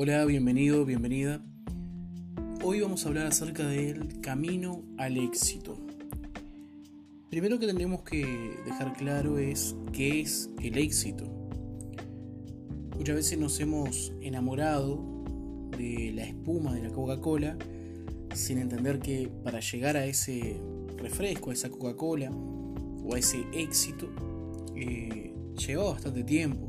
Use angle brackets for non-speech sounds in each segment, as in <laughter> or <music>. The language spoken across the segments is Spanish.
Hola, bienvenido, bienvenida. Hoy vamos a hablar acerca del camino al éxito. Primero que tendremos que dejar claro es qué es el éxito. Muchas veces nos hemos enamorado de la espuma de la Coca-Cola sin entender que para llegar a ese refresco, a esa Coca-Cola o a ese éxito, eh, lleva bastante tiempo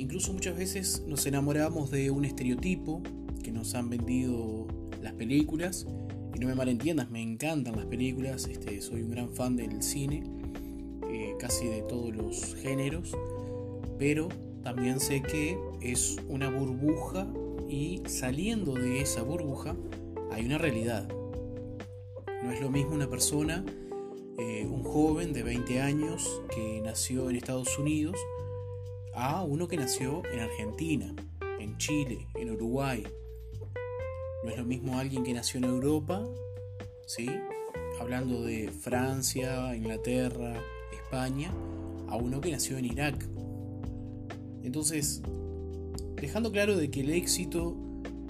Incluso muchas veces nos enamoramos de un estereotipo que nos han vendido las películas. Y no me malentiendas, me encantan las películas, este, soy un gran fan del cine, eh, casi de todos los géneros, pero también sé que es una burbuja y saliendo de esa burbuja hay una realidad. No es lo mismo una persona, eh, un joven de 20 años que nació en Estados Unidos, a uno que nació en Argentina, en Chile, en Uruguay. No es lo mismo alguien que nació en Europa, ¿sí? hablando de Francia, Inglaterra, España, a uno que nació en Irak. Entonces, dejando claro de que el éxito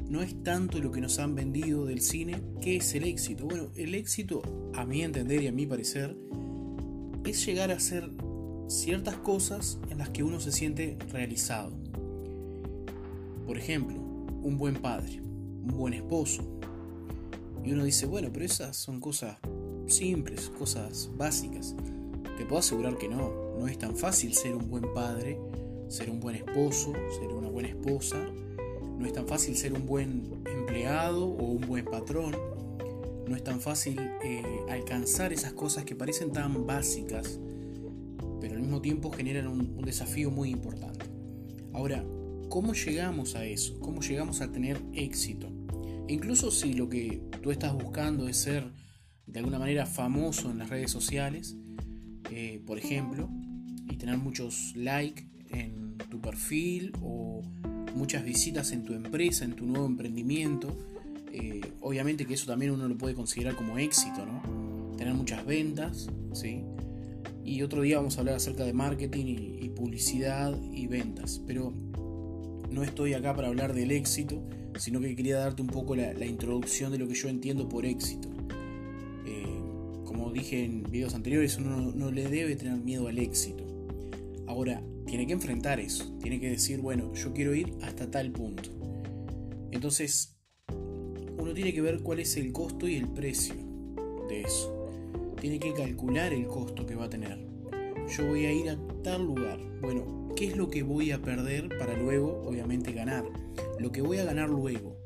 no es tanto lo que nos han vendido del cine, ¿qué es el éxito? Bueno, el éxito, a mi entender y a mi parecer, es llegar a ser ciertas cosas en las que uno se siente realizado. Por ejemplo, un buen padre, un buen esposo. Y uno dice, bueno, pero esas son cosas simples, cosas básicas. Te puedo asegurar que no, no es tan fácil ser un buen padre, ser un buen esposo, ser una buena esposa. No es tan fácil ser un buen empleado o un buen patrón. No es tan fácil eh, alcanzar esas cosas que parecen tan básicas mismo tiempo generan un, desafío muy importante. Ahora, ¿cómo llegamos a eso? ¿Cómo llegamos a tener éxito? E incluso si lo que tú estás buscando es ser de alguna manera famoso en las redes sociales, eh, por ejemplo, y tener muchos likes en tu perfil o muchas visitas en tu empresa, en tu nuevo emprendimiento, eh, obviamente que eso también uno lo puede considerar como éxito, ¿no? Tener muchas ventas, ¿sí? Y otro día vamos a hablar acerca de marketing y, publicidad y ventas. Pero no estoy acá para hablar del éxito, sino que quería darte un poco la, introducción de lo que yo entiendo por éxito. Eh, como dije en videos anteriores, uno no, le debe tener miedo al éxito. Ahora, tiene que enfrentar eso, tiene que decir, bueno, yo quiero ir hasta tal punto. Entonces, uno tiene que ver cuál es el costo y el precio de eso tiene que calcular el costo que va a tener. Yo voy a ir a tal lugar. Bueno, ¿qué es lo que voy a perder para luego, obviamente, ganar? Lo que voy a ganar luego,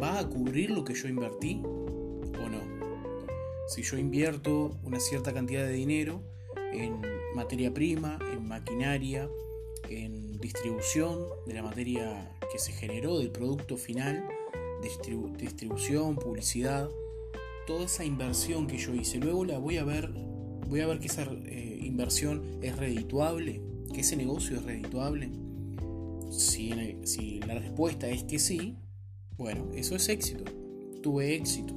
¿va a cubrir lo que yo invertí o no? Si yo invierto una cierta cantidad de dinero en materia prima, en maquinaria, en distribución de la materia que se generó del producto final, distribución, publicidad, toda esa inversión que yo hice, luego la voy a ver, voy a ver que esa eh, inversión es redituable, que ese negocio es redituable. Si, si la respuesta es que sí, bueno, eso es éxito. Tuve éxito.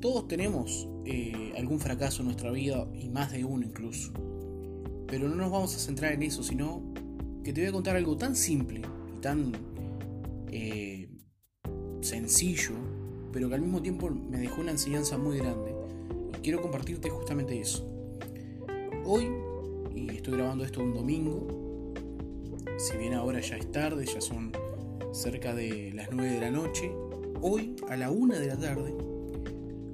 Todos tenemos eh, algún fracaso en nuestra vida y más de uno incluso. Pero no nos vamos a centrar en eso, sino que te voy a contar algo tan simple y tan eh, sencillo pero que al mismo tiempo me dejó una enseñanza muy grande. Y quiero compartirte justamente eso. Hoy, y estoy grabando esto un domingo, si bien ahora ya es tarde, ya son cerca de las 9 de la noche, hoy a la 1 de la tarde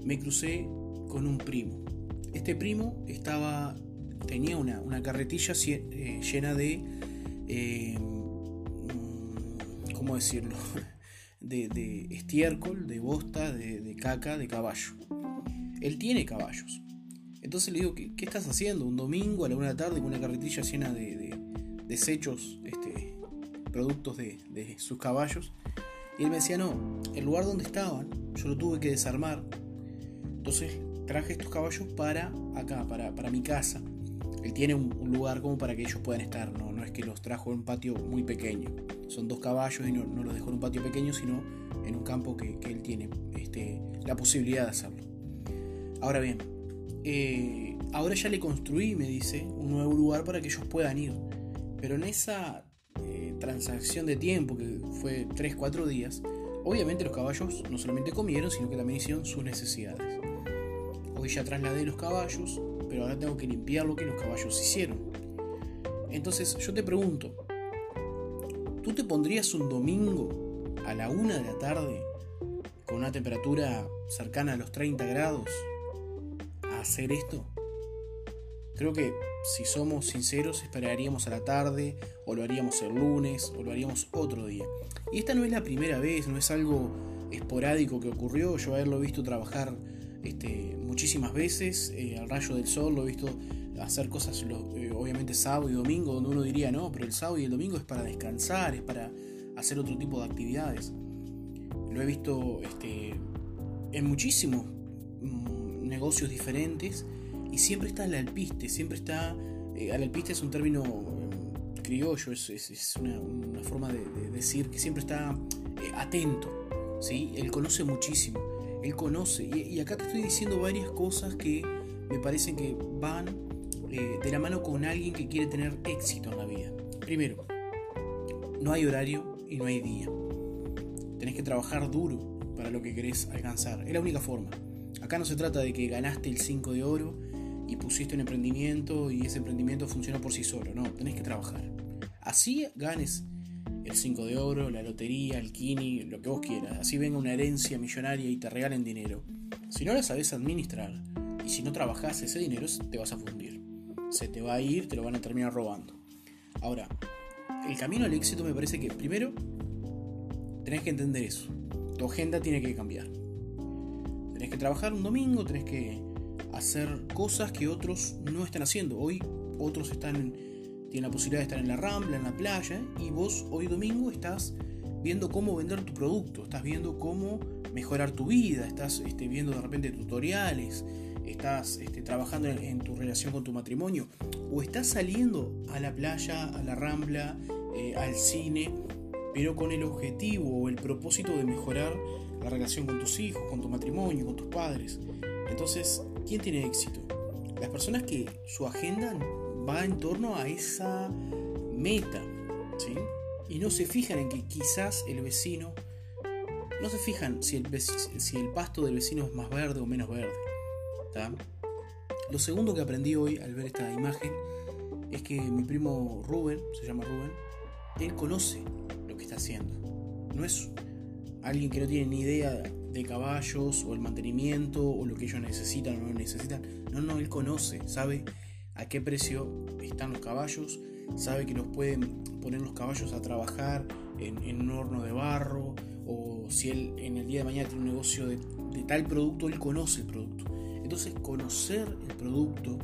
me crucé con un primo. Este primo estaba, tenía una, una carretilla eh, llena de, eh, ¿cómo decirlo? <laughs> de, estiércol, de bosta, de, caca, de caballo. Él tiene caballos. Entonces le digo, ¿qué, estás haciendo? Un domingo a la una de tarde con una carretilla llena de, desechos, este, productos de, sus caballos. Y él me decía, no, el lugar donde estaban, yo lo tuve que desarmar. Entonces traje estos caballos para acá, para, para mi casa. Él tiene un, lugar como para que ellos puedan estar, no, no es que los trajo en un patio muy pequeño. Son dos caballos y no, los dejó en un patio pequeño, sino en un campo que, él tiene este, la posibilidad de hacerlo. Ahora bien, eh, ahora ya le construí, me dice, un nuevo lugar para que ellos puedan ir. Pero en esa eh, transacción de tiempo, que fue 3-4 días, obviamente los caballos no solamente comieron, sino que también hicieron sus necesidades. Hoy ya trasladé los caballos, pero ahora tengo que limpiar lo que los caballos hicieron. Entonces yo te pregunto, ¿tú te pondrías un domingo a la una de la tarde con una temperatura cercana a los 30 grados a hacer esto? Creo que si somos sinceros esperaríamos a la tarde o lo haríamos el lunes o lo haríamos otro día. Y esta no es la primera vez, no es algo esporádico que ocurrió, yo haberlo visto trabajar este, muchísimas veces eh, al rayo del sol, lo he visto hacer cosas eh, obviamente sábado y domingo, donde uno diría, no, pero el sábado y el domingo es para descansar, es para hacer otro tipo de actividades. Lo he visto este, en muchísimos mm, negocios diferentes y siempre está el alpiste, siempre está... eh, alpiste es un término criollo, es, una, forma de, decir que siempre está atento, ¿sí? Él conoce muchísimo. Él conoce. Y, acá te estoy diciendo varias cosas que me parecen que van eh, de la mano con alguien que quiere tener éxito en la vida. Primero, no hay horario y no hay día. Tenés que trabajar duro para lo que querés alcanzar. Es la única forma. Acá no se trata de que ganaste el 5 de oro y pusiste un emprendimiento y ese emprendimiento funciona por sí solo. No, tenés que trabajar. Así ganes el 5 de oro, la lotería, el kini, lo que vos quieras. Así venga una herencia millonaria y te regalen dinero. Si no la sabes administrar y si no trabajás ese dinero, te vas a fundir. Se te va a ir, te lo van a terminar robando. Ahora, el camino al éxito me parece que primero tenés que entender eso. Tu agenda tiene que cambiar. Tenés que trabajar un domingo, tenés que hacer cosas que otros no están haciendo. Hoy otros están en tiene la posibilidad de estar en la rambla, en la playa, y vos hoy domingo estás viendo cómo vender tu producto, estás viendo cómo mejorar tu vida, estás este, viendo de repente tutoriales, estás este, trabajando en, tu relación con tu matrimonio, o estás saliendo a la playa, a la rambla, eh, al cine, pero con el objetivo o el propósito de mejorar la relación con tus hijos, con tu matrimonio, con tus padres. Entonces, ¿quién tiene éxito? Las personas que su agenda va en torno a esa meta, ¿sí? Y no se fijan en que quizás el vecino, no se fijan si el, si el pasto del vecino es más verde o menos verde. Lo segundo que aprendí hoy al ver esta imagen es que mi primo Rubén, se llama Rubén, él conoce lo que está haciendo. No es alguien que no tiene ni idea de caballos o el mantenimiento o lo que ellos necesitan o no necesitan. No, no, él conoce, sabe a qué precio están los caballos, sabe que los pueden poner los caballos a trabajar en, un horno de barro, o si él en el día de mañana tiene un negocio de, tal producto, él conoce el producto. Entonces conocer el producto,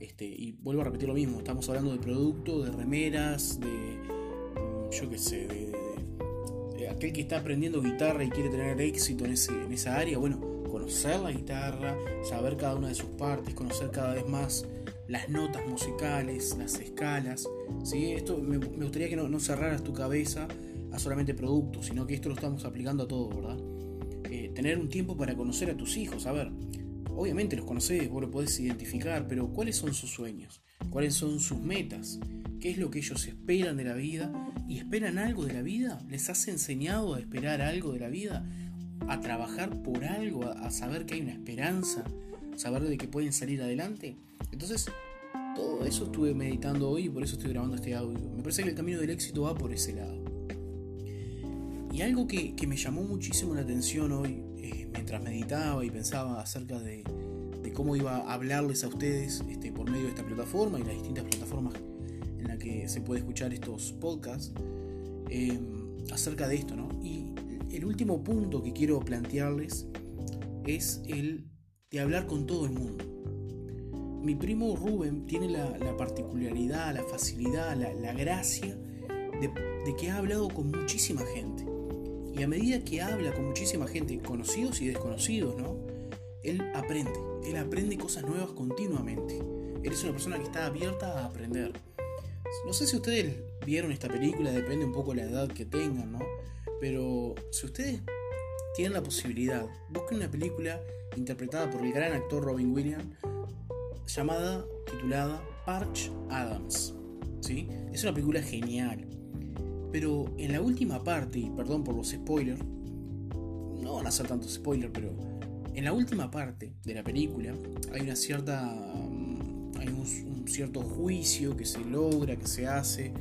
este, y vuelvo a repetir lo mismo, estamos hablando de producto, de remeras, de, mm, yo qué sé, de, aquel que está aprendiendo guitarra y quiere tener éxito en, ese, en esa área, bueno, conocer la guitarra, saber cada una de sus partes, conocer cada vez más las notas musicales, las escalas. ¿sí? Esto me, gustaría que no, cerraras tu cabeza a solamente productos, sino que esto lo estamos aplicando a todo, ¿verdad? Eh, tener un tiempo para conocer a tus hijos, a ver, obviamente los conoces, vos lo podés identificar, pero ¿cuáles son sus sueños? ¿Cuáles son sus metas? ¿Qué es lo que ellos esperan de la vida? ¿Y esperan algo de la vida? ¿Les has enseñado a esperar algo de la vida? ¿A trabajar por algo? ¿A saber que hay una esperanza? ¿Saber de que pueden salir adelante? Entonces, todo eso estuve meditando hoy y por eso estoy grabando este audio. Me parece que el camino del éxito va por ese lado. Y algo que, me llamó muchísimo la atención hoy, eh, mientras meditaba y pensaba acerca de, cómo iba a hablarles a ustedes este, por medio de esta plataforma y las distintas plataformas en las que se puede escuchar estos podcasts, eh, acerca de esto, ¿no? Y el último punto que quiero plantearles es el de hablar con todo el mundo mi primo Rubén tiene la, particularidad, la facilidad, la, gracia de, que ha hablado con muchísima gente. Y a medida que habla con muchísima gente, conocidos y desconocidos, ¿no? Él aprende, él aprende cosas nuevas continuamente. Él es una persona que está abierta a aprender. No sé si ustedes vieron esta película, depende un poco de la edad que tengan, ¿no? Pero si ustedes tienen la posibilidad, busquen una película interpretada por el gran actor Robin Williams llamada, titulada Parch Adams. ¿sí? Es una película genial. Pero en la última parte, y perdón por los spoilers, no van a ser tantos spoilers, pero en la última parte de la película hay una cierta. Mm, hay un, cierto juicio que se logra, que se hace,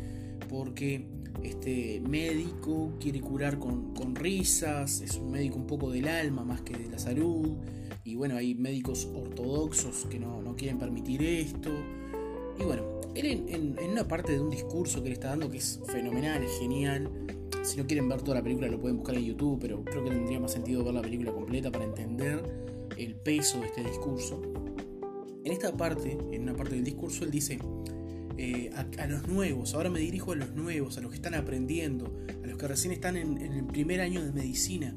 porque este médico quiere curar con, con risas, es un médico un poco del alma más que de la salud, y bueno, hay médicos ortodoxos que no, no quieren permitir esto. Y bueno, él en, una parte de un discurso que le está dando que es fenomenal, es genial. Si no quieren ver toda la película lo pueden buscar en YouTube, pero creo que tendría más sentido ver la película completa para entender el peso de este discurso. En esta parte, en una parte del discurso, él dice, eh, a, los nuevos, ahora me dirijo a los nuevos, a los que están aprendiendo, a los que recién están en el primer año de medicina,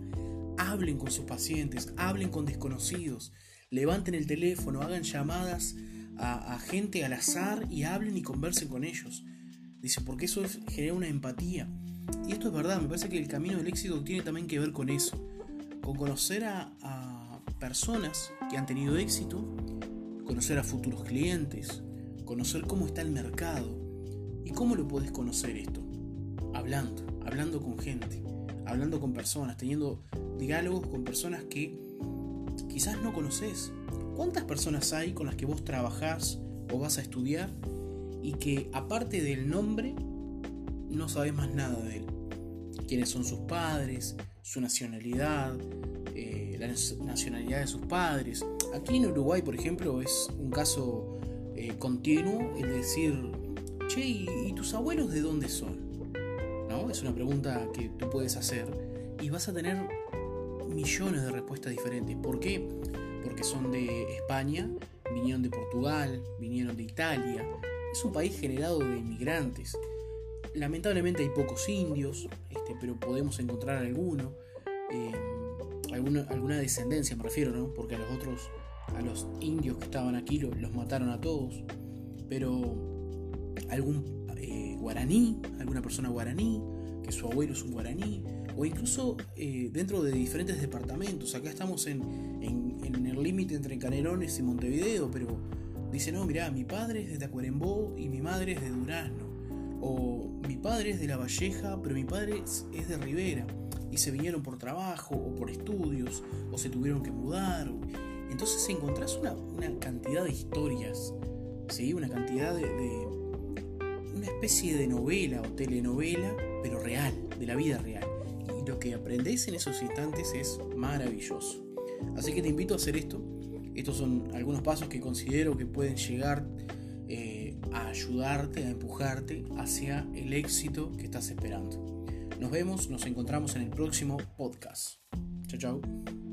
hablen con sus pacientes, hablen con desconocidos, levanten el teléfono, hagan llamadas a, gente al azar y hablen y conversen con ellos. Dice, porque eso genera una empatía. Y esto es verdad, me parece que el camino del éxito tiene también que ver con eso, con conocer a, personas que han tenido éxito, conocer a futuros clientes, conocer cómo está el mercado. ¿Y cómo lo puedes conocer esto? Hablando, hablando con gente, hablando con personas, teniendo diálogos con personas que quizás no conoces. ¿Cuántas personas hay con las que vos trabajás o vas a estudiar y que aparte del nombre no sabes más nada de él? ¿Quiénes son sus padres? ¿Su nacionalidad? Eh, la nacionalidad de sus padres. Aquí en Uruguay, por ejemplo, es un caso eh, continuo el decir, che, ¿y tus abuelos de dónde son? ¿No? Es una pregunta que tú puedes hacer y vas a tener millones de respuestas diferentes. ¿Por qué? Porque son de España, vinieron de Portugal, vinieron de Italia. Es un país generado de inmigrantes. Lamentablemente hay pocos indios, este, pero podemos encontrar alguno. Eh, alguna, alguna descendencia me refiero, ¿no? Porque a los otros, a los indios que estaban aquí los, mataron a todos. Pero algún eh, guaraní, alguna persona guaraní, que su abuelo es un guaraní, o incluso eh, dentro de diferentes departamentos. Acá estamos en, el límite entre Canelones y Montevideo, pero dice, no, mirá, mi padre es de Tacuarembó y mi madre es de Durazno. O mi padre es de La Valleja, pero mi padre es, de Rivera. Y se vinieron por trabajo o por estudios, o se tuvieron que mudar. Entonces encontrás una, cantidad de historias, ¿sí? una cantidad de una especie de novela o telenovela, pero real, de la vida real lo que aprendes en esos instantes es maravilloso. Así que te invito a hacer esto. Estos son algunos pasos que considero que pueden llegar eh, a ayudarte, a empujarte hacia el éxito que estás esperando. Nos vemos, nos encontramos en el próximo podcast. Chao, chao.